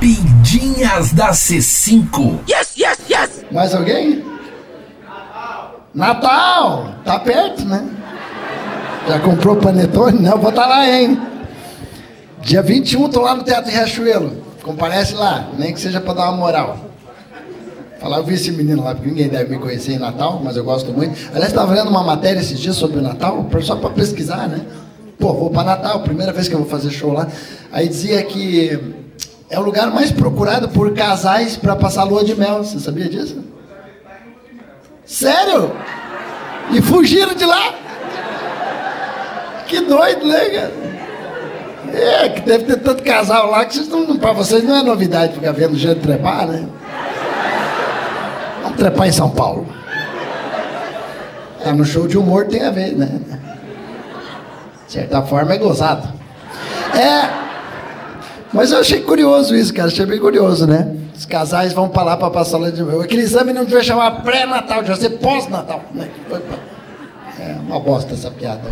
Peidinhas da C5. Yes, yes, yes! Mais alguém? Natal! Tá perto, né? Já comprou panetone? Não, vou estar lá, hein? Dia 21, tô lá no Teatro Riachuelo. Comparece lá, nem que seja para dar uma moral. Falar, eu vi esse menino lá, porque ninguém deve me conhecer em Natal, mas eu gosto muito. Aliás, estava lendo uma matéria esses dias sobre o Natal, só para pesquisar, né? Pô, vou para Natal, primeira vez que eu vou fazer show lá. Aí dizia que é o lugar mais procurado por casais para passar lua de mel. Você sabia disso? Sério? E fugiram de lá? Que doido, né, cara? É, que deve ter tanto casal lá que vocês não, pra vocês não é novidade ficar vendo gente trepar, né? Vamos trepar em São Paulo. Tá no show de humor tem a ver, né? De certa forma é gozado. É. Mas eu achei curioso isso, cara. Achei bem curioso, né? Os casais vão pra lá pra passar lá de novo. Aquele exame não devia chamar pré-natal, devia ser pós-natal. Né? É uma bosta essa piada.